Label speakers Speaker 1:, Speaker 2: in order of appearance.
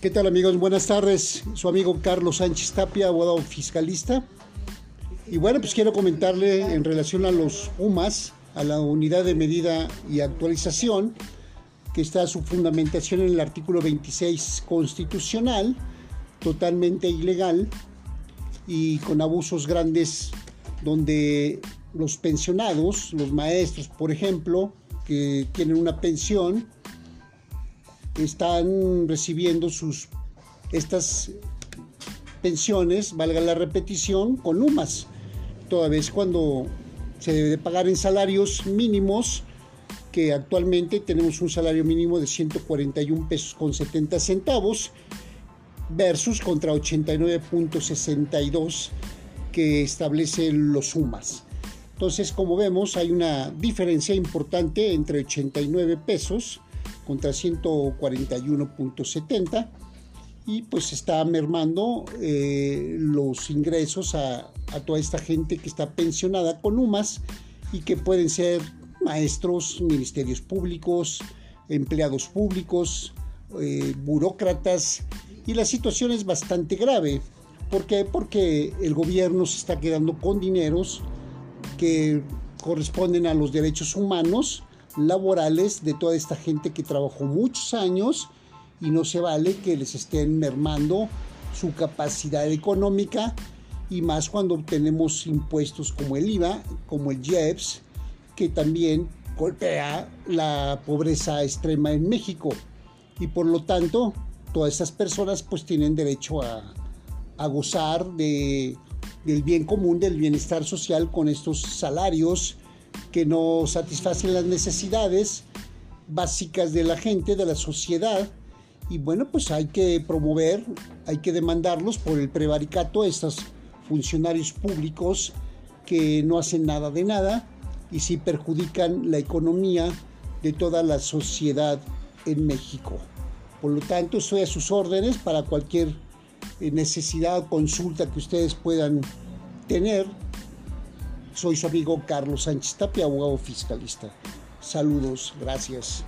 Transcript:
Speaker 1: ¿Qué tal amigos? Buenas tardes. Su amigo Carlos Sánchez Tapia, abogado fiscalista. Y bueno, pues quiero comentarle en relación a los UMAS, a la unidad de medida y actualización, que está su fundamentación en el artículo 26 constitucional, totalmente ilegal y con abusos grandes donde los pensionados, los maestros, por ejemplo, que tienen una pensión, están recibiendo sus estas pensiones, valga la repetición, con UMAS, toda vez cuando se debe de pagar en salarios mínimos, que actualmente tenemos un salario mínimo de 141 pesos con 70 centavos, versus contra 89.62 que establecen los UMAS. Entonces, como vemos, hay una diferencia importante entre 89 pesos contra 141.70 y pues está mermando eh, los ingresos a, toda esta gente que está pensionada con UMAS y que pueden ser maestros, ministerios públicos, empleados públicos, eh, burócratas y la situación es bastante grave. ¿Por qué? Porque el gobierno se está quedando con dineros que corresponden a los derechos humanos laborales de toda esta gente que trabajó muchos años y no se vale que les estén mermando su capacidad económica y más cuando tenemos impuestos como el IVA, como el IEPS, que también golpea la pobreza extrema en México. Y por lo tanto, todas esas personas pues tienen derecho a, a gozar de, del bien común, del bienestar social con estos salarios que no satisfacen las necesidades básicas de la gente, de la sociedad. Y bueno, pues hay que promover, hay que demandarlos por el prevaricato estos funcionarios públicos que no hacen nada de nada y sí perjudican la economía de toda la sociedad en México. Por lo tanto, estoy a sus órdenes para cualquier eh, necesidad o consulta que ustedes puedan tener soy su amigo Carlos Sánchez Tapia, abogado fiscalista. Saludos, gracias.